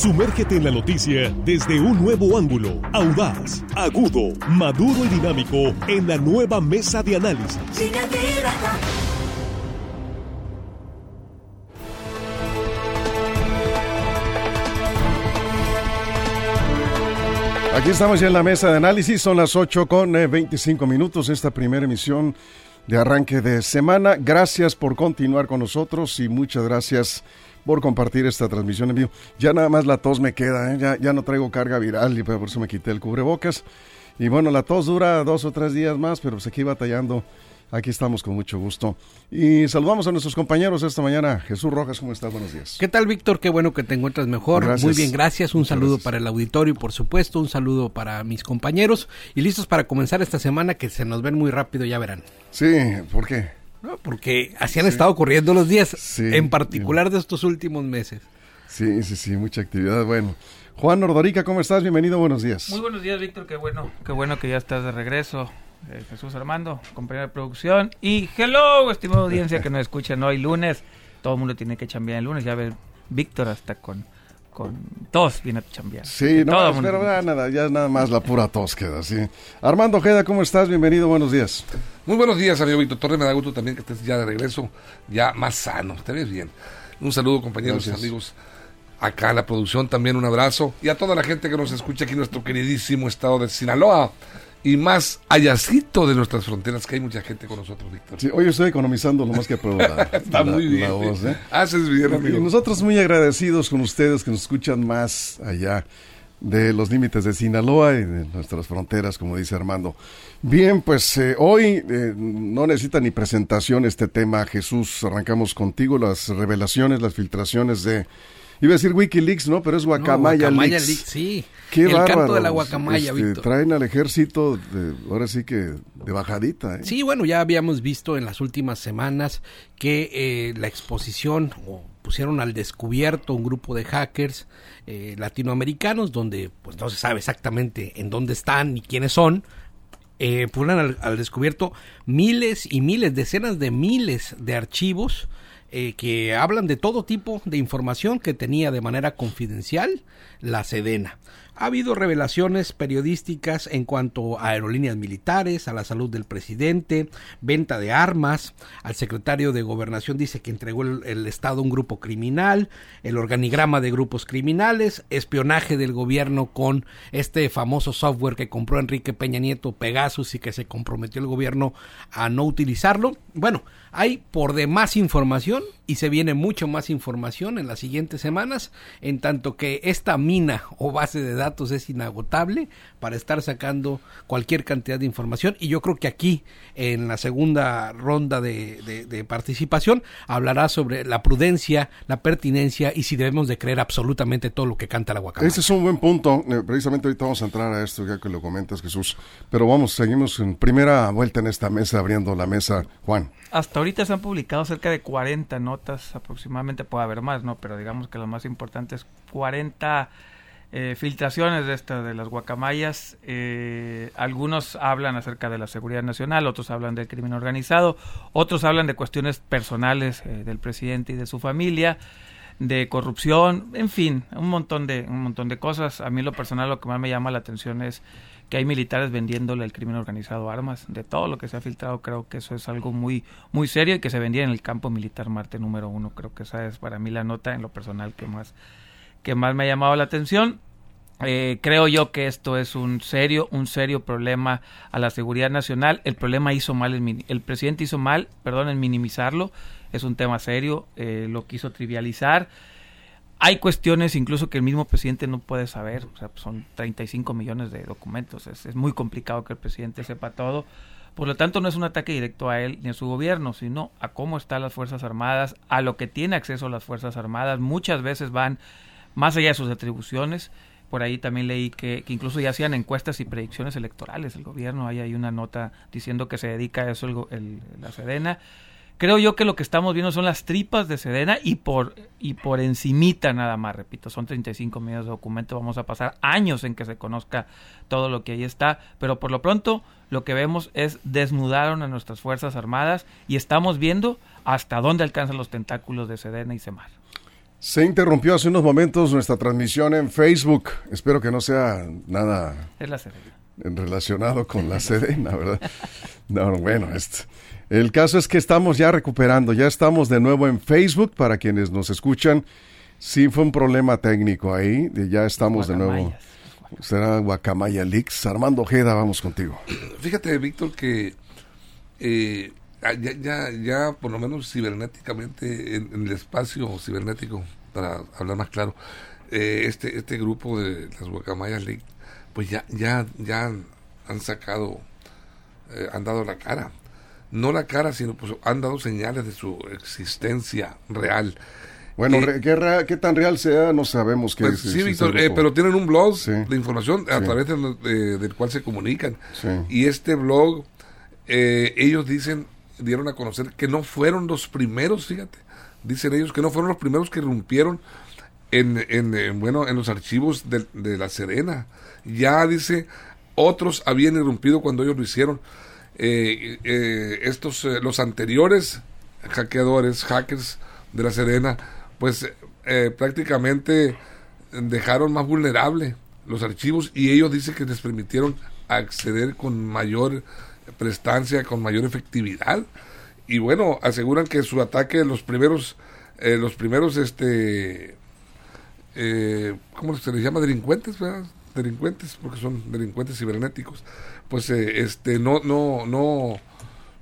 Sumérgete en la noticia desde un nuevo ángulo, audaz, agudo, maduro y dinámico en la nueva mesa de análisis. Aquí estamos ya en la mesa de análisis, son las 8 con 25 eh, minutos, esta primera emisión de arranque de semana. Gracias por continuar con nosotros y muchas gracias compartir esta transmisión en vivo. Ya nada más la tos me queda, ¿eh? ya, ya no traigo carga viral y por eso me quité el cubrebocas. Y bueno, la tos dura dos o tres días más, pero pues aquí batallando Aquí estamos con mucho gusto. Y saludamos a nuestros compañeros esta mañana. Jesús Rojas, ¿cómo estás? Buenos días. ¿Qué tal, Víctor? Qué bueno que te encuentras mejor. Muy bien, gracias. Un saludo para el auditorio, por supuesto. Un saludo para mis compañeros. Y listos para comenzar esta semana que se nos ven muy rápido, ya verán. Sí, ¿por qué? Porque así han estado corriendo los días, en particular de estos últimos meses. Sí, sí, sí, mucha actividad. Bueno, Juan Nordorica, ¿cómo estás? Bienvenido, buenos días. Muy buenos días, Víctor. Qué bueno, qué bueno que ya estás de regreso. Eh, Jesús Armando, compañero de producción. Y hello, estimada audiencia que nos escuchan hoy lunes. Todo el mundo tiene que chambear el lunes. Ya ver, Víctor hasta con, con tos viene a chambear. Sí, no, pero nada, ya nada más la pura tos queda, sí. Armando Ojeda, ¿cómo estás? Bienvenido, buenos días. Muy buenos días, amigo Víctor Torres. Me da gusto también que estés ya de regreso, ya más sano. Te ves bien. Un saludo, compañeros y amigos acá en la producción. También un abrazo. Y a toda la gente que nos escucha aquí en nuestro queridísimo estado de Sinaloa y más allácito de nuestras fronteras, que hay mucha gente con nosotros, Víctor. Sí, hoy estoy economizando lo más que puedo. Está muy bien. ¿eh? Haces bien, amigo. Y nosotros muy agradecidos con ustedes que nos escuchan más allá de los límites de Sinaloa y de nuestras fronteras, como dice Armando. Bien, pues eh, hoy eh, no necesita ni presentación este tema, Jesús. Arrancamos contigo las revelaciones, las filtraciones de Iba a decir Wikileaks, ¿no? Pero es Guacamaya, no, Leaks. Sí, Qué el canto de la guacamaya, este, Traen al ejército, de, ahora sí que de bajadita. ¿eh? Sí, bueno, ya habíamos visto en las últimas semanas que eh, la exposición, o pusieron al descubierto un grupo de hackers eh, latinoamericanos, donde pues no se sabe exactamente en dónde están ni quiénes son, eh, pusieron al, descubierto miles y miles, decenas de miles de archivos eh, que hablan de todo tipo de información que tenía de manera confidencial la Sedena. Ha habido revelaciones periodísticas en cuanto a aerolíneas militares, a la salud del presidente, venta de armas. Al secretario de Gobernación dice que entregó el, Estado a un grupo criminal, el organigrama de grupos criminales, espionaje del gobierno con este famoso software que compró Enrique Peña Nieto, Pegasus, y que se comprometió el gobierno a no utilizarlo. Bueno, hay por demás información y se viene mucho más información en las siguientes semanas, en tanto que esta mina o base de datos es inagotable para estar sacando cualquier cantidad de información y yo creo que aquí en la segunda ronda de, participación hablará sobre la prudencia, la pertinencia y si debemos de creer absolutamente todo lo que canta la guacamaya. Ese es un buen punto, eh, precisamente ahorita vamos a entrar a esto ya que lo comentas Jesús, pero vamos, seguimos en primera vuelta en esta mesa, abriendo la mesa, Juan. Hasta ahorita se han publicado cerca de 40 notas aproximadamente, puede haber más, ¿no? Pero digamos que lo más importante es 40 eh, filtraciones de estas de las guacamayas. Eh, algunos hablan acerca de la seguridad nacional, otros hablan del crimen organizado, otros hablan de cuestiones personales eh, del presidente y de su familia, de corrupción, en fin, un montón de un montón de cosas. A mí lo personal lo que más me llama la atención es que hay militares vendiéndole al crimen organizado armas. De todo lo que se ha filtrado, creo que eso es algo muy, muy serio y que se vendía en el campo militar Marte número uno. Creo que esa es para mí la nota en lo personal que más, que más me ha llamado la atención. Eh, creo yo que esto es un serio, un serio problema a la seguridad nacional. El problema hizo mal, el, el presidente hizo mal, perdón, en minimizarlo. Es un tema serio, eh, lo quiso trivializar. Hay cuestiones incluso que el mismo presidente no puede saber, o sea, pues, son 35 millones de documentos, es, muy complicado que el presidente sepa todo. Por lo tanto, no es un ataque directo a él ni a su gobierno, sino a cómo están las Fuerzas Armadas, a lo que tiene acceso las Fuerzas Armadas. Muchas veces van más allá de sus atribuciones. Por ahí también leí que, incluso ya hacían encuestas y predicciones electorales el gobierno. Ahí hay una nota diciendo que se dedica a eso el, la Sedena creo yo que lo que estamos viendo son las tripas de Sedena y por y por encimita nada más, repito, son 35 millones de documentos, vamos a pasar años en que se conozca todo lo que ahí está, pero por lo pronto lo que vemos es desnudaron a nuestras Fuerzas Armadas y estamos viendo hasta dónde alcanzan los tentáculos de Sedena y Semar. Se interrumpió hace unos momentos nuestra transmisión en Facebook. Espero que no sea nada relacionado con la Sedena, ¿verdad? No, bueno, este, el caso es que estamos ya recuperando, ya estamos de nuevo en Facebook para quienes nos escuchan. Sí fue un problema técnico ahí, ya estamos de nuevo. Será Guacamaya Leaks. Armando Ojeda, vamos contigo. Fíjate, Víctor, que eh, ya, ya, ya, por lo menos cibernéticamente, en, el espacio cibernético, para hablar más claro, eh, este, este grupo de las Guacamayas Leaks, pues ya, ya, ya han sacado, eh, han dado la cara. No la cara, sino pues han dado señales de su existencia real. Bueno, ¿qué, tan real sea? No sabemos qué pues, Sí, Víctor, eh, pero tienen un blog de información a través del cual se comunican. Y este blog, eh, ellos dicen, dieron a conocer que no fueron los primeros, fíjate, dicen ellos que no fueron los primeros que irrumpieron en, en, bueno, en los archivos de, de, La Serena. Ya dice, otros habían irrumpido cuando ellos lo hicieron. Eh, estos, los anteriores hackeadores, hackers de La Serena, pues eh, prácticamente dejaron más vulnerable los archivos y ellos dicen que les permitieron acceder con mayor prestancia, con mayor efectividad. Y bueno, aseguran que su ataque, los primeros, eh, los primeros, este, eh, ¿cómo se les llama? Delincuentes, ¿verdad? Delincuentes, porque son delincuentes cibernéticos. Pues eh, este, no, no, no,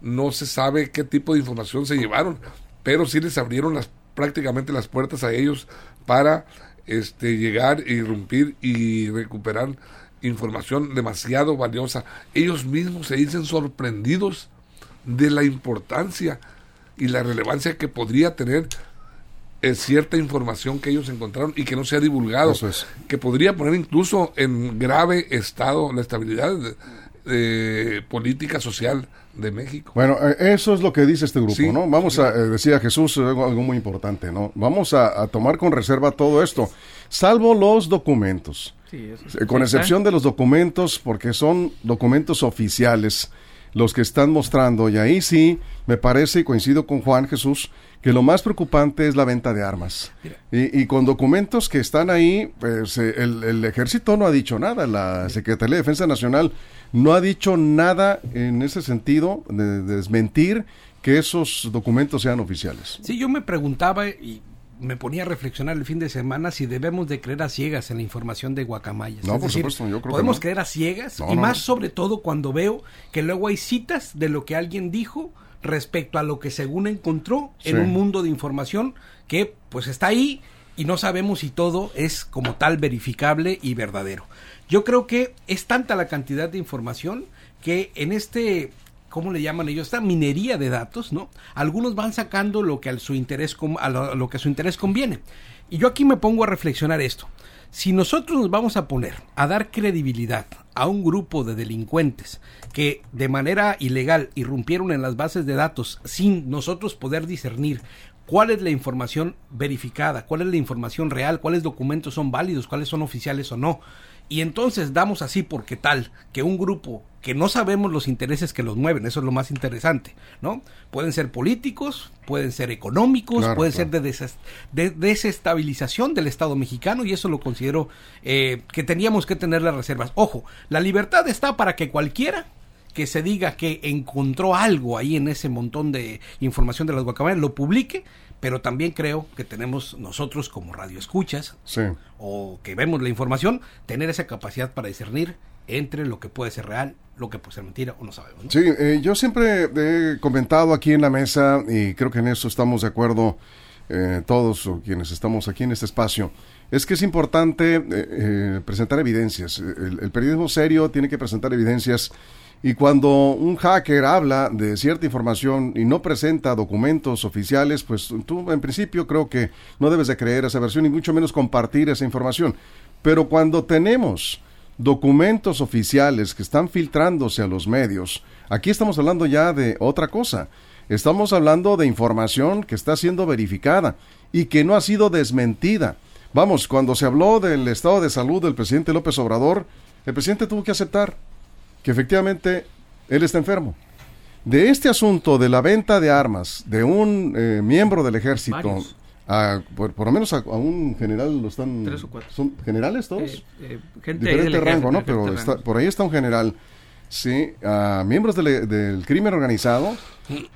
no se sabe qué tipo de información se llevaron, pero sí les abrieron las prácticamente las puertas a ellos para este, llegar, irrumpir y recuperar información demasiado valiosa. Ellos mismos se dicen sorprendidos de la importancia y la relevancia que podría tener eh, cierta información que ellos encontraron y que no se ha divulgado, que podría poner incluso en grave estado la estabilidad de, política social de México. Bueno, eh, eso es lo que dice este grupo, ¿no? Vamos a, eh, decía Jesús, algo, muy importante, ¿no? Vamos a, tomar con reserva todo esto, salvo los documentos. Eh, con excepción de los documentos, porque son documentos oficiales los que están mostrando, y ahí sí, me parece, y coincido con Juan Jesús, que lo más preocupante es la venta de armas. Y, con documentos que están ahí, pues el, el, ejército no ha dicho nada, la Secretaría de Defensa Nacional no ha dicho nada en ese sentido de, desmentir que esos documentos sean oficiales. Sí, yo me preguntaba y me ponía a reflexionar el fin de semana si debemos de creer a ciegas en la información de Guacamayas. No, por supuesto, yo creo Podemos creer a ciegas y más sobre todo cuando veo que luego hay citas de lo que alguien dijo respecto a lo que según encontró en un mundo de información que pues está ahí y no sabemos si todo es como tal verificable y verdadero. Yo creo que es tanta la cantidad de información que en este ¿cómo le llaman ellos? Esta minería de datos, ¿no? Algunos van sacando lo que a su interés, a lo, que a su interés conviene. Y yo aquí me pongo a reflexionar esto. Si nosotros nos vamos a poner a dar credibilidad a un grupo de delincuentes que de manera ilegal irrumpieron en las bases de datos sin nosotros poder discernir cuál es la información verificada, cuál es la información real, cuáles documentos son válidos, cuáles son oficiales o no, y entonces damos así porque tal que un grupo que no sabemos los intereses que los mueven, eso es lo más interesante, ¿no? Pueden ser políticos, pueden ser económicos, pueden ser de, desestabilización del Estado mexicano y eso lo considero eh, que teníamos que tener las reservas. Ojo, la libertad está para que cualquiera que se diga que encontró algo ahí en ese montón de información de las guacamayas lo publique pero también creo que tenemos nosotros como radioescuchas o que vemos la información, tener esa capacidad para discernir entre lo que puede ser real, lo que puede ser mentira o no sabemos. Sí, eh, yo siempre he comentado aquí en la mesa y creo que en eso estamos de acuerdo eh, todos quienes estamos aquí en este espacio, es que es importante eh, presentar evidencias. el periodismo serio tiene que presentar evidencias y cuando un hacker habla de cierta información y no presenta documentos oficiales, pues tú en principio creo que no debes de creer esa versión y mucho menos compartir esa información. Pero cuando tenemos documentos oficiales que están filtrándose a los medios, aquí estamos hablando ya de otra cosa. Estamos hablando de información que está siendo verificada y que no ha sido desmentida. Vamos, cuando se habló del estado de salud del presidente López Obrador, el presidente tuvo que aceptar que efectivamente él está enfermo. De este asunto de la venta de armas de un eh, miembro del ejército por, por, lo menos a, un general lo están... Tres o cuatro. ¿Son generales todos? Eh, eh, Diferente rango, ¿no? Pero está, por ahí está un general. Sí, a miembros del, crimen organizado,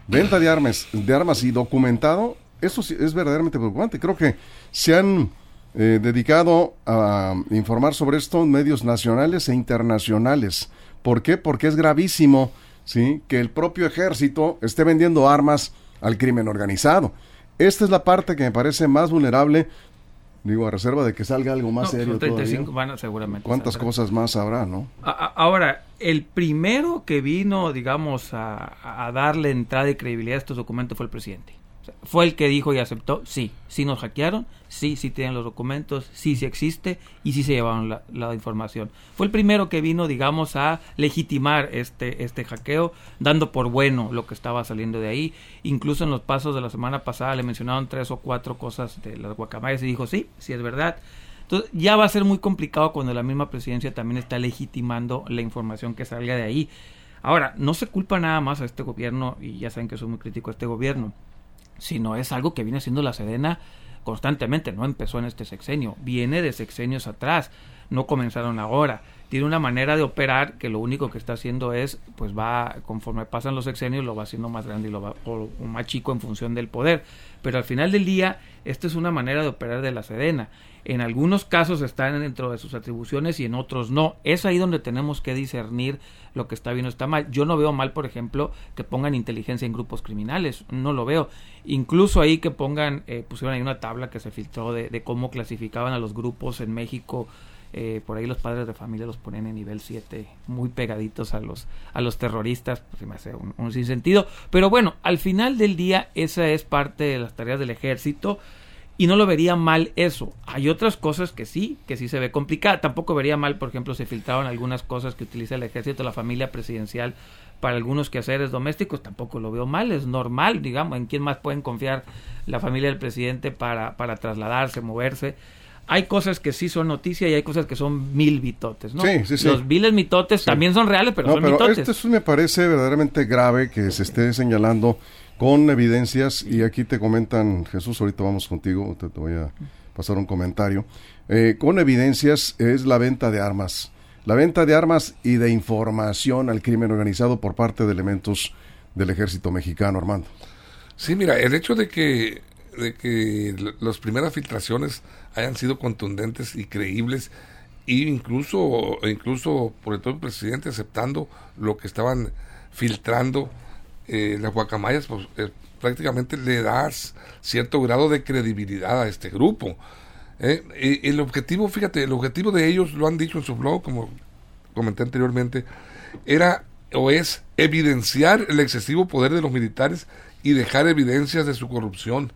venta de armas, de armas y documentado, eso es verdaderamente preocupante. Creo que se han eh, dedicado a informar sobre esto en medios nacionales e internacionales. ¿Por qué? Porque es gravísimo, ¿sí? Que el propio ejército esté vendiendo armas al crimen organizado. Esta es la parte que me parece más vulnerable, digo, a reserva de que salga algo más serio. 35 van seguramente. ¿Cuántas cosas más habrá, no? ahora, el primero que vino, digamos, a, a darle entrada y credibilidad a estos documentos fue el presidente fue el que dijo y aceptó, sí, sí nos hackearon, sí, sí tienen los documentos, sí, sí existe y sí se llevaron la, información. Fue el primero que vino, digamos, a legitimar este, este hackeo, dando por bueno lo que estaba saliendo de ahí. Incluso en los pasos de la semana pasada le mencionaron tres o cuatro cosas de las guacamayas y dijo, sí, sí es verdad. Entonces ya va a ser muy complicado cuando la misma presidencia también está legitimando la información que salga de ahí. Ahora, no se culpa nada más a este gobierno, y ya saben que soy muy crítico a este gobierno sino es algo que viene haciendo la Sedena constantemente, no empezó en este sexenio, viene de sexenios atrás, no comenzaron ahora. Tiene una manera de operar que lo único que está haciendo es, pues va, conforme pasan los sexenios, lo va haciendo más grande y lo va, o, más chico en función del poder. Pero al final del día, esta es una manera de operar de la Sedena. En algunos casos están dentro de sus atribuciones y en otros no. Es ahí donde tenemos que discernir lo que está bien o está mal. Yo no veo mal, por ejemplo, que pongan inteligencia en grupos criminales. No lo veo. Incluso ahí que pongan, eh, pusieron ahí una tabla que se filtró de, cómo clasificaban a los grupos en México. Eh, por ahí los padres de familia los ponen en nivel 7, muy pegaditos a los, a los terroristas, pues me hace un, un sinsentido. Pero bueno, al final del día, esa es parte de las tareas del ejército y no lo vería mal eso. Hay otras cosas que sí, que sí se ve complicada. Tampoco vería mal, por ejemplo, se filtraron algunas cosas que utiliza el ejército, la familia presidencial para algunos quehaceres domésticos, tampoco lo veo mal, es normal, digamos, en quién más pueden confiar la familia del presidente para, para trasladarse, moverse. Hay cosas que sí son noticia y hay cosas que son mil mitotes, ¿no? Sí, sí, sí. Los viles mitotes también son reales, pero son pero Esto me parece verdaderamente grave que se esté señalando con evidencias, y aquí te comentan, Jesús, ahorita vamos contigo, te, voy a pasar un comentario, eh, con evidencias es la venta de armas, la venta de armas y de información al crimen organizado por parte de elementos del ejército mexicano, Armando. Sí, mira, el hecho de que, de que las primeras filtraciones hayan sido contundentes y creíbles, e incluso, incluso por el el presidente aceptando lo que estaban filtrando, eh, las guacamayas, pues eh, prácticamente le das cierto grado de credibilidad a este grupo. ¿eh? el objetivo, fíjate, el objetivo de ellos, lo han dicho en su blog, como comenté anteriormente, era o es evidenciar el excesivo poder de los militares y dejar evidencias de su corrupción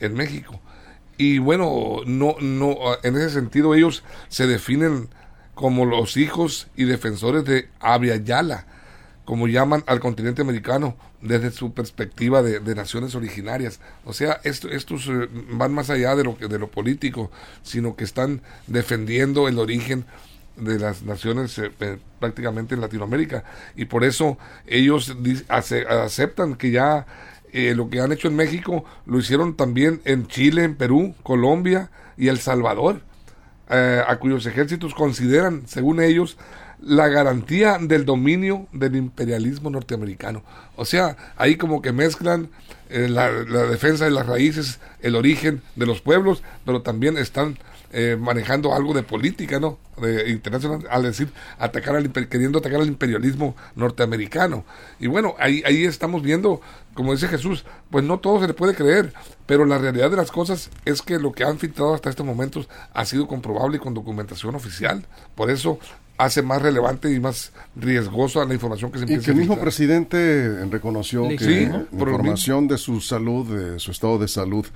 en México. Y bueno, no, no, en ese sentido ellos se definen como los hijos y defensores de Abya Yala, como llaman al continente americano desde su perspectiva de, naciones originarias. O sea, esto, estos eh, van más allá de lo, de lo político, sino que están defendiendo el origen de las naciones eh, prácticamente en Latinoamérica. Y por eso ellos aceptan que ya eh, lo que han hecho en México lo hicieron también en Chile, en Perú, Colombia y El Salvador, a cuyos ejércitos consideran, según ellos, la garantía del dominio del imperialismo norteamericano. O sea, ahí como que mezclan eh, la, defensa de las raíces, el origen de los pueblos, pero también están eh, manejando algo de política, ¿no? De internacional, al decir, atacar al, queriendo atacar al imperialismo norteamericano. Y bueno, ahí, ahí estamos viendo, como dice Jesús, pues no todo se le puede creer, pero la realidad de las cosas es que lo que han filtrado hasta este momento ha sido comprobable y con documentación oficial. Por eso hace más relevante y más riesgoso la información que se empieza Y que el mismo presidente reconoció que la información de su salud, de su estado de salud,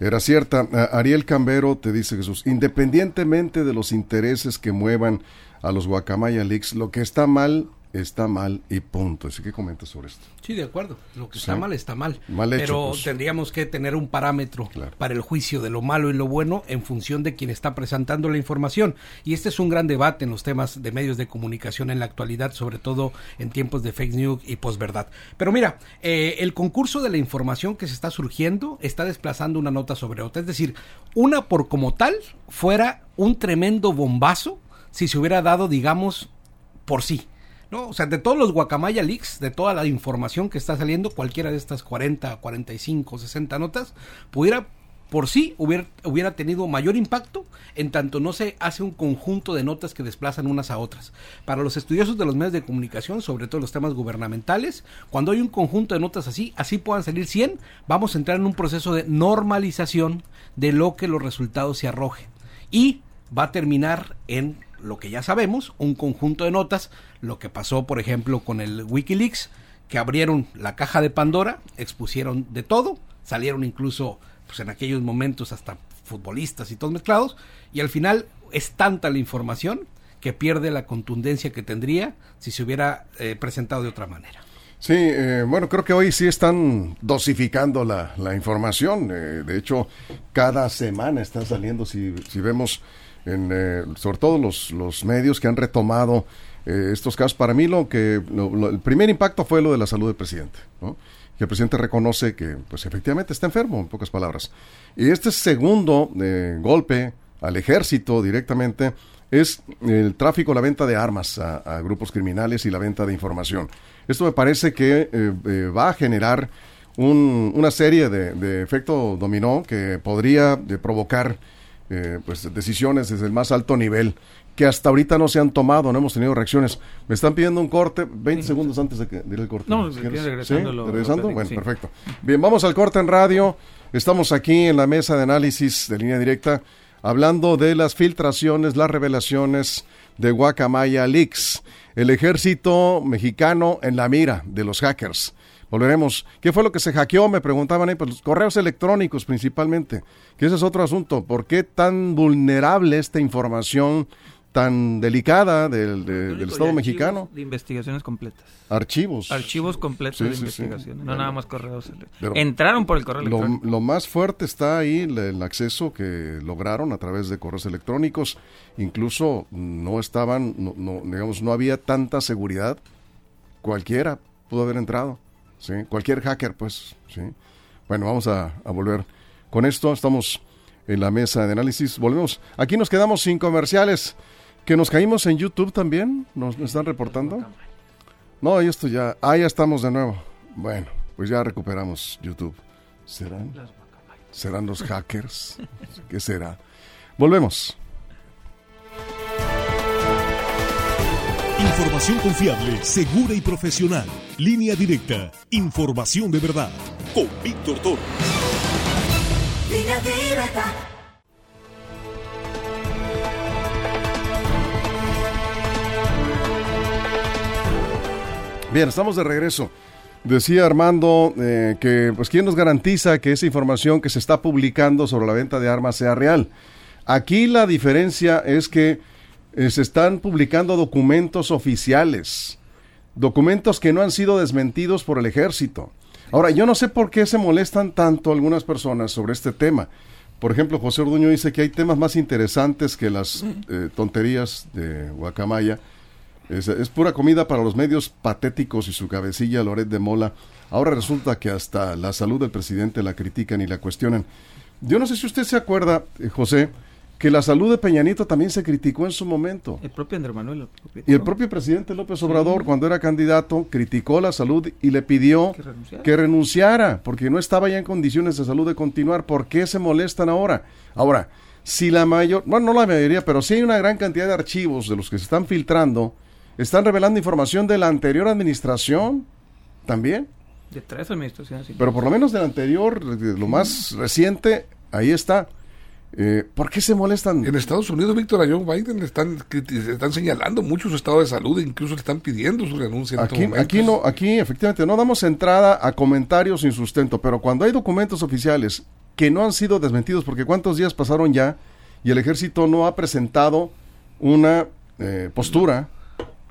era cierta. Ariel Cambero te dice Jesús, independientemente de los intereses que muevan a los Guacamaya Leaks, lo que está mal está mal y punto. Así que comentas sobre esto. Sí, de acuerdo. Lo que está mal está mal. Mal hecho, Pero pues. tendríamos que tener un parámetro Claro. para el juicio de lo malo y lo bueno en función de quien está presentando la información. Y este es un gran debate en los temas de medios de comunicación en la actualidad, sobre todo en tiempos de fake news y posverdad. Pero mira, eh, el concurso de la información que se está surgiendo está desplazando una nota sobre otra. Es decir, una por como tal fuera un tremendo bombazo si se hubiera dado, digamos, por sí. ¿No? O sea, de todos los Guacamaya Leaks, de toda la información que está saliendo, cualquiera de estas 40, 45, 60 notas, pudiera por sí hubiera, hubiera tenido mayor impacto en tanto no se hace un conjunto de notas que desplazan unas a otras. Para los estudiosos de los medios de comunicación, sobre todo los temas gubernamentales, cuando hay un conjunto de notas así, así puedan salir 100, vamos a entrar en un proceso de normalización de lo que los resultados se arrojen. Y va a terminar en lo que ya sabemos, un conjunto de notas, lo que pasó por ejemplo con el Wikileaks, que abrieron la caja de Pandora, expusieron de todo, salieron incluso pues en aquellos momentos hasta futbolistas y todos mezclados, y al final es tanta la información que pierde la contundencia que tendría si se hubiera eh, presentado de otra manera. Sí, eh, bueno, creo que hoy sí están dosificando la, la información. eh, de hecho, cada semana están saliendo, si, si vemos, en, eh, sobre todo los, los medios que han retomado eh, estos casos. Para mí, lo que lo- el primer impacto fue lo de la salud del presidente, ¿no? que el presidente reconoce que, pues, efectivamente está enfermo, en pocas palabras. Y este segundo eh, golpe al ejército directamente es el tráfico, la venta de armas a, grupos criminales y la venta de información. Esto me parece que va a generar un- una serie de, de efecto dominó que podría provocar eh, pues decisiones desde el más alto nivel que hasta ahorita no se han tomado, no hemos tenido reacciones. Me están pidiendo un corte, 20 segundos antes de que de ir al corte. No, regresando ¿Sí? lo- ¿Regresando? bueno, sí. perfecto. Bien, vamos al corte en radio. Estamos aquí en la mesa de análisis de línea directa hablando de las filtraciones, las revelaciones de Guacamaya Leaks. El ejército mexicano en la mira de los hackers. Volveremos. ¿Qué fue lo que se hackeó? Me preguntaban ahí, pues los correos electrónicos principalmente. Que ese es otro asunto. ¿Por qué tan vulnerable esta información tan delicada del, de- del Estado mexicano? De investigaciones completas. Archivos. Archivos completos Sí, de sí, sí. investigación. No nada más correos. Pero- Entraron por el correo Lo, electrónico. lo más fuerte está ahí el, el acceso que lograron a través de correos electrónicos. Incluso no estaban, no, no, digamos, no había tanta seguridad. Cualquiera pudo haber entrado. ¿Sí? Cualquier hacker, pues. ¿sí? Bueno, vamos a, a volver con esto. Estamos en la mesa de análisis. Volvemos. Aquí nos quedamos sin comerciales. Que nos caímos en YouTube también. Nos, nos están reportando. No, y esto ya. Ah, ya estamos de nuevo. Bueno, pues ya recuperamos YouTube. ¿Serán? ¿Serán los hackers? ¿Qué será? Volvemos. Información confiable, segura y profesional. Línea directa. Información de verdad. Con Víctor Toro. Línea directa. Bien, estamos de regreso. Decía Armando eh, que, pues, ¿quién nos garantiza que esa información que se está publicando sobre la venta de armas sea real? Aquí la diferencia es que eh, se están publicando documentos oficiales, documentos que no han sido desmentidos por el ejército. Ahora, yo no sé por qué se molestan tanto algunas personas sobre este tema. Por ejemplo, José Orduño dice que hay temas más interesantes que las eh, tonterías de Guacamaya. Es, pura comida para los medios patéticos y su cabecilla, Loret de Mola. Ahora resulta que hasta la salud del presidente la critican y la cuestionan. Yo no sé si usted se acuerda, eh, José, que la salud de Peñanito también se criticó en su momento. El propio Andrés Manuel. lo. Y el propio presidente López Obrador, cuando era candidato, criticó la salud y le pidió Que renunciara. que renunciara, porque no estaba ya en condiciones de salud de continuar. ¿Por qué se molestan ahora? Ahora, si la mayor, bueno, no la mayoría, pero sí hay una gran cantidad de archivos de los que se están filtrando, están revelando información de la anterior administración también, De tres administraciones. sí. pero por lo menos de la anterior, de lo más reciente, ahí está. Eh, ¿Por qué se molestan? En Estados Unidos, Víctor, a Joe Biden le están, le están señalando mucho su estado de salud, incluso le están pidiendo su renuncia en Aquí, momentos. aquí no, aquí efectivamente no damos entrada a comentarios sin sustento, pero cuando hay documentos oficiales que no han sido desmentidos, porque cuántos días pasaron ya y el ejército no ha presentado una eh, postura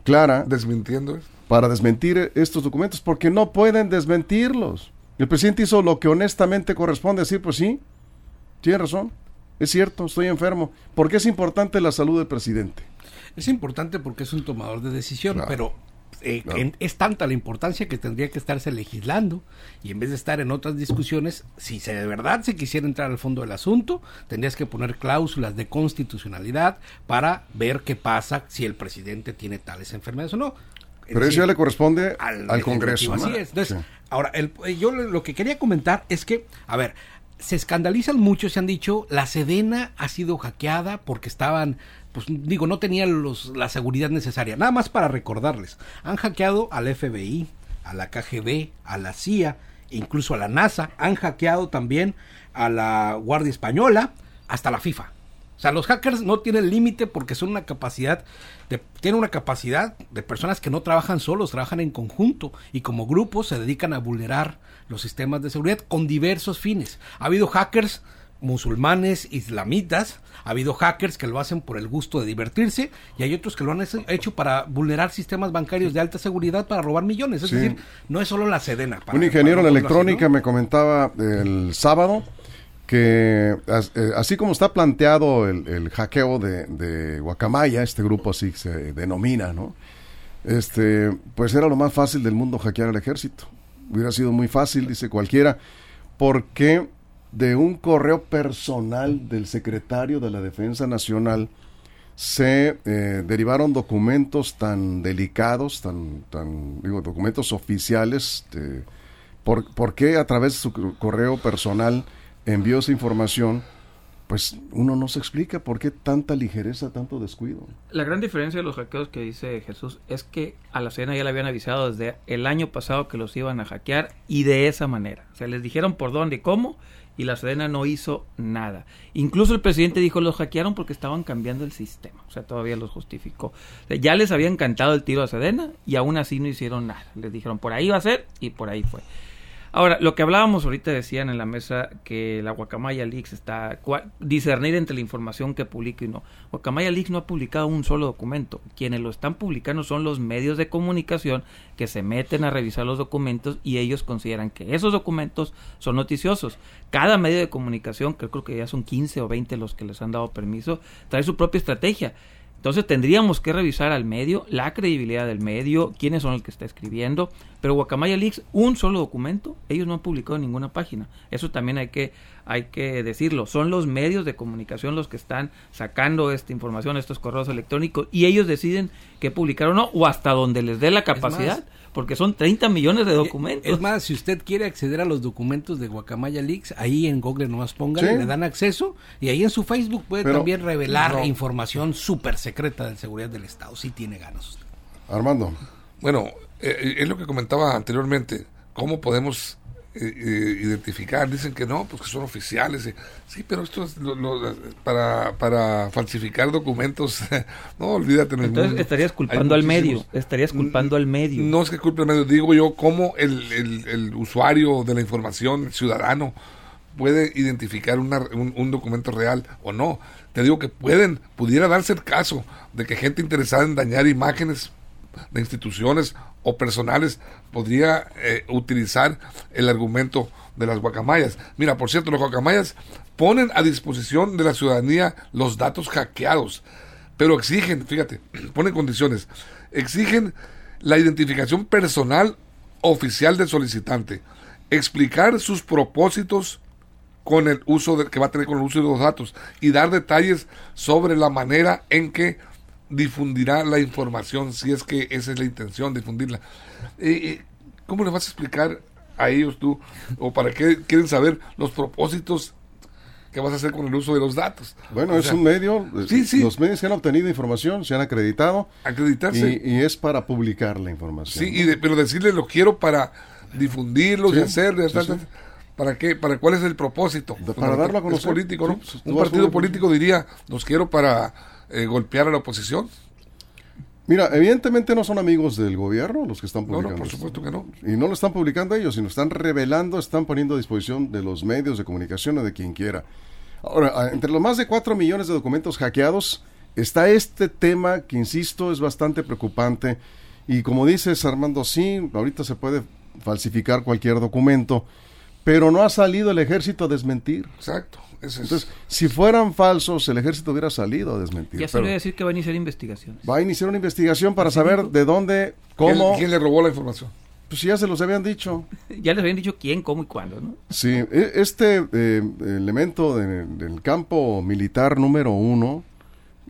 clara Desmintiendo. para desmentir estos documentos, porque no pueden desmentirlos. El presidente hizo lo que honestamente corresponde decir, pues sí, tiene razón, es cierto, estoy enfermo. ¿Por qué es importante la salud del presidente? Es importante porque es un tomador de decisión, Claro. pero eh, Claro. en- es tanta la importancia que tendría que estarse legislando y en vez de estar en otras discusiones, si se de verdad se quisiera entrar al fondo del asunto, tendrías que poner cláusulas de constitucionalidad para ver qué pasa si el presidente tiene tales enfermedades o no. Es Pero eso ya le corresponde al, al Congreso. Así es. Entonces, Sí. ahora, el- eh, yo lo que quería comentar es que, a ver, se escandalizan mucho, se han dicho, la Sedena ha sido hackeada porque estaban, pues digo, no tenían los, la seguridad necesaria. Nada más para recordarles, han hackeado al FBI, a la KGB, a la CIA, incluso a la NASA, han hackeado también a la Guardia Española, hasta la FIFA. O sea, los hackers no tienen límite porque son una capacidad, de, tienen una capacidad de personas que no trabajan solos, trabajan en conjunto y como grupos se dedican a vulnerar los sistemas de seguridad con diversos fines. Ha habido hackers musulmanes, islamitas, ha habido hackers que lo hacen por el gusto de divertirse y hay otros que lo han hecho- para vulnerar sistemas bancarios de alta seguridad para robar millones. Es Sí. decir, no es solo la Sedena. para- Un ingeniero nosotros electrónica así, ¿no? me comentaba el sábado que eh, así como está planteado el, el hackeo de, Guacamaya, este grupo así se denomina, ¿no? Este, pues era lo más fácil del mundo hackear al ejército. Hubiera sido muy fácil, dice cualquiera, porque de un correo personal del secretario de la Defensa Nacional se eh, derivaron documentos tan delicados, tan, tan digo, documentos oficiales. ¿por, por qué a través de su co- correo personal envió esa información? Pues uno no se explica por qué tanta ligereza, tanto descuido. La gran diferencia de los hackeos que dice Jesús es que a la Sedena ya le habían avisado desde el año pasado que los iban a hackear y de esa manera. O sea, les dijeron por dónde y cómo y la Sedena no hizo nada. Incluso el presidente dijo los hackearon porque estaban cambiando el sistema. O sea, todavía los justificó. Ya les habían cantado el tiro a Sedena y aún así no hicieron nada. Les dijeron por ahí va a ser y por ahí fue. Ahora, lo que hablábamos ahorita decían en la mesa que la Guacamaya Leaks está discernir entre la información que publica y no. Guacamaya Leaks no ha publicado un solo documento. Quienes lo están publicando son los medios de comunicación que se meten a revisar los documentos y ellos consideran que esos documentos son noticiosos. Cada medio de comunicación, que creo que ya son 15 o 20 los que les han dado permiso, trae su propia estrategia. Entonces tendríamos que revisar al medio, la credibilidad del medio, quiénes son el que está escribiendo. Pero Guacamaya Leaks, un solo documento, ellos no han publicado en ninguna página. Eso también hay que, hay que decirlo. Son los medios de comunicación los que están sacando esta información, estos correos electrónicos, y ellos deciden qué publicar o no, o hasta donde les dé la capacidad, más, porque son 30 millones de documentos. Es más, si usted quiere acceder a los documentos de Guacamaya Leaks, ahí en Google nomás póngale, Sí. le dan acceso y ahí en su Facebook puede Pero- también revelar no. información súper secreta de seguridad del Estado, si tiene ganas usted. Armando, Bueno, eh, es lo que comentaba anteriormente. ¿Cómo podemos eh, eh, identificar? Dicen que no, pues que son oficiales. eh. Sí, pero esto es lo- lo- para, para falsificar documentos. no, olvídate. en el Entonces mundo. estarías culpando al medio, estarías culpando al medio. No es que culpe al medio, digo yo cómo el, el- el usuario de la información, el ciudadano, puede identificar una- un, un documento real o no. Te digo que pueden, pudiera darse el caso de que gente interesada en dañar imágenes de instituciones o personales podría eh, utilizar el argumento de las guacamayas. Mira, por cierto, los guacamayas ponen a disposición de la ciudadanía los datos hackeados, pero exigen, fíjate, ponen condiciones, exigen la identificación personal oficial del solicitante, explicar sus propósitos con el uso que va a tener con el uso de los datos y dar detalles sobre la manera en que difundirá la información, si es que esa es la intención, difundirla. Eh, eh, ¿Cómo le vas a explicar a ellos tú, o para qué quieren saber los propósitos que vas a hacer con el uso de los datos? bueno, O es sea, un medio, Sí, sí. los medios que han obtenido información se han acreditado Acreditarse. y, y es para publicar la información. Sí, y de- pero decirle lo quiero para difundirlos y Sí, hacerlo. y. ¿Para qué? ¿Para cuál es el propósito? De- para darlo a conocer. político, Un partido político diría, los quiero para eh, golpear a la oposición. Mira, evidentemente no son amigos del gobierno los que están publicando. no, por esto. supuesto que no. Y no lo están publicando ellos, sino están revelando, están poniendo a disposición de los medios de comunicación o de quien quiera. Ahora, entre los más de 4 millones de documentos hackeados, está este tema que, insisto, es bastante preocupante. Y como dices, Armando, sí, ahorita se puede falsificar cualquier documento, pero no ha salido el ejército a desmentir. Exacto. Entonces, si fueran falsos, el ejército hubiera salido a desmentir. Ya se le a decir que va a iniciar investigaciones. Va a iniciar una investigación para saber de dónde, cómo. ¿Quién, quién le robó la información? Pues ya se los habían dicho. ya les habían dicho quién, cómo y cuándo, ¿no? Sí, e- este eh, elemento de- del campo militar número uno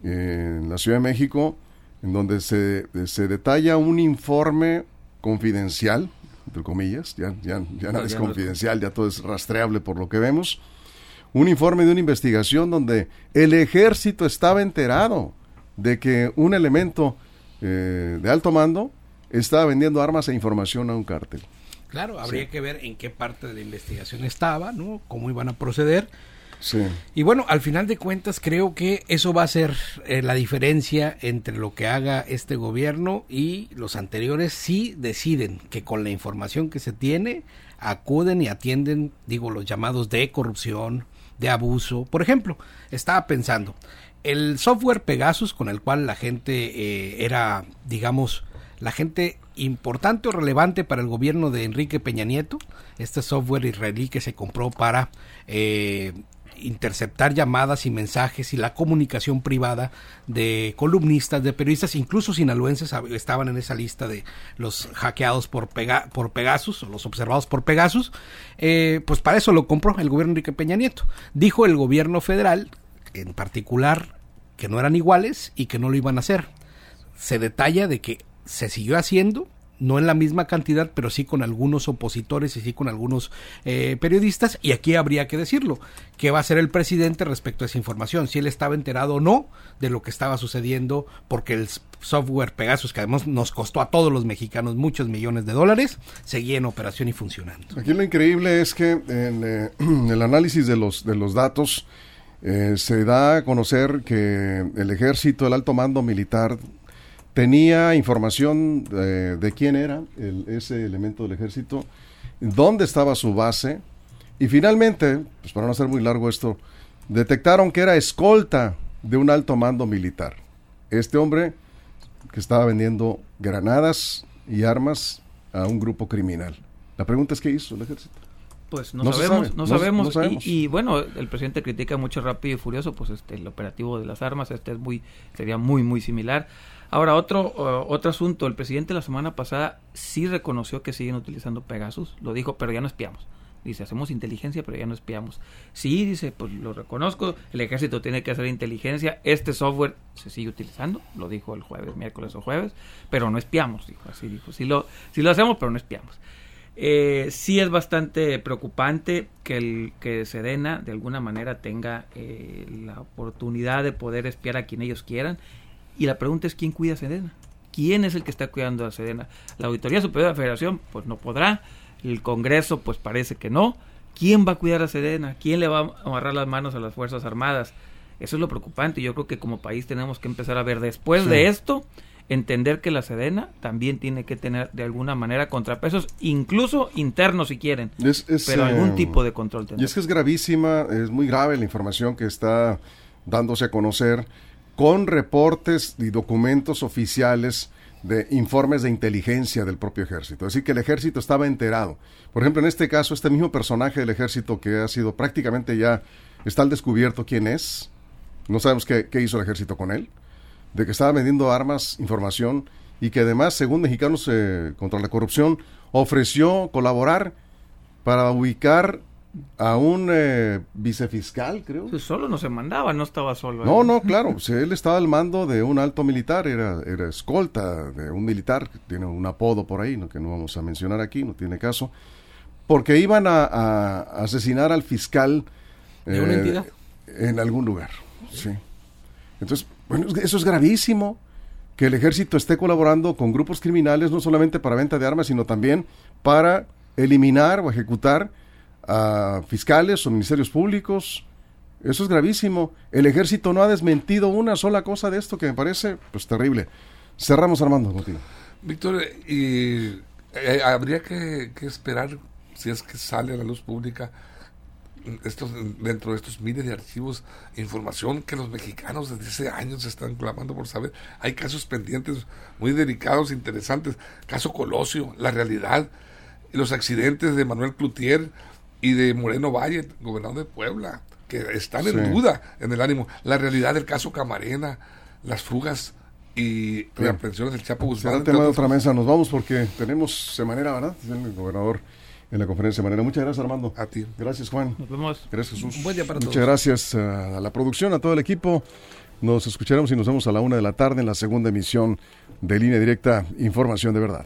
eh, en la Ciudad de México, en donde se, se detalla un informe confidencial, entre comillas, ya, ya, ya nada No, es ya no es- confidencial, ya todo es rastreable por lo que vemos, un informe de una investigación donde el ejército estaba enterado de que un elemento eh, de alto mando estaba vendiendo armas e información a un cártel. Claro, habría que ver en qué parte de la investigación estaba, ¿no? Cómo iban a proceder. Sí. Y bueno, al final de cuentas creo que eso va a ser eh, la diferencia entre lo que haga este gobierno y los anteriores si deciden que con la información que se tiene acuden y atienden, digo, los llamados de corrupción, de abuso. Por ejemplo, estaba pensando, el software Pegasus con el cual la gente eh, era, digamos, la gente importante o relevante para el gobierno de Enrique Peña Nieto, este software israelí que se compró para eh, interceptar llamadas y mensajes y la comunicación privada de columnistas, de periodistas, incluso sinaloenses estaban en esa lista de los hackeados por, Pega- por Pegasus o los observados por Pegasus, eh, pues para eso lo compró el gobierno Enrique Peña Nieto. Dijo el gobierno federal, en particular, que no eran iguales y que no lo iban a hacer se detalla de que se siguió haciendo, no en la misma cantidad, pero sí con algunos opositores y sí con algunos eh, periodistas, y aquí habría que decirlo, qué va a hacer el presidente respecto a esa información, si él estaba enterado o no de lo que estaba sucediendo, porque el software Pegasus, que nos costó a todos los mexicanos muchos millones de dólares, seguía en operación y funcionando. Aquí lo increíble es que en eh, el análisis de los, de los datos eh, se da a conocer que el ejército, el alto mando militar, tenía información de, de quién era el- ese elemento del ejército, dónde estaba su base, y finalmente, pues para no hacer muy largo esto, detectaron que era escolta de un alto mando militar. Este hombre que estaba vendiendo granadas y armas a un grupo criminal. La pregunta es qué hizo el ejército. Pues no, No se sabemos, sabe, no, no- sabemos. no sabemos. Y, y, bueno, el presidente critica mucho rápido y furioso, pues este el operativo de las armas, este es muy sería muy muy similar. Ahora otro uh, otro asunto, el presidente la semana pasada sí reconoció que siguen utilizando Pegasus, lo dijo, pero ya no espiamos. Dice, hacemos inteligencia, pero ya no espiamos. Sí, dice, pues lo reconozco, el ejército tiene que hacer inteligencia, este software se sigue utilizando, lo dijo el jueves, miércoles o jueves, pero no espiamos, dijo, así dijo, sí lo, sí lo hacemos, pero no espiamos. Eh, sí es bastante preocupante que el que Sedena de alguna manera tenga eh, la oportunidad de poder espiar a quien ellos quieran. Y la pregunta es quién cuida a Sedena. ¿Quién es el que está cuidando a Sedena? La Auditoría Superior de la Federación, pues no podrá. El Congreso, pues parece que no. ¿Quién va a cuidar a Sedena? ¿Quién le va a amarrar las manos a las Fuerzas Armadas? Eso es lo preocupante. Yo creo que como país tenemos que empezar a ver después Sí. de esto, entender que la Sedena también tiene que tener de alguna manera contrapesos, incluso internos si quieren, Es- es, pero eh, algún tipo de control Y tendrá. es que es gravísima, es muy grave la información que está dándose a conocer con reportes y documentos oficiales de informes de inteligencia del propio ejército. Es decir, que el ejército estaba enterado. Por ejemplo, en este caso, este mismo personaje del ejército que ha sido prácticamente ya, está al descubierto quién es. No sabemos qué, hizo el ejército con él. De que estaba vendiendo armas, información, y que además, según Mexicanos eh, contra la Corrupción, ofreció colaborar para ubicar a un eh, vicefiscal, creo. Pues solo no se mandaba, no estaba solo. No, ¿eh? no, claro, si él estaba al mando de un alto militar, era, era escolta de un militar, que tiene un apodo por ahí, ¿no? que no vamos a mencionar aquí, no tiene caso, porque iban a, a asesinar al fiscal eh, ¿De una entidad? en algún lugar. Sí. Entonces, bueno, eso es gravísimo, que el ejército esté colaborando con grupos criminales, no solamente para venta de armas, sino también para eliminar o ejecutar a fiscales o ministerios públicos. Eso es gravísimo. El ejército no ha desmentido una sola cosa de esto que me parece pues terrible. Cerramos Armando. Víctor, y eh, habría que, que esperar, si es que sale a la luz pública, estos, dentro de estos miles de archivos, información que los mexicanos desde hace años están clamando por saber. Hay casos pendientes muy delicados, interesantes. Caso Colosio, la realidad, los accidentes de Manuel Cloutier y de Moreno Valle, gobernador de Puebla, que están en duda en el ánimo. La realidad del caso Camarena, las fugas y reaprensiones del Chapo Guzmán. el tema de otra mesa, nos vamos porque tenemos semanera, ¿verdad? El gobernador en la conferencia de manera. Muchas gracias, Armando. A ti. Gracias, Juan. Nos vemos. Gracias, Jesús. Un buen día para Muchas gracias a la producción, a todo el equipo. Nos escucharemos y nos vemos a la una de la tarde en la segunda emisión de Línea Directa Información de Verdad.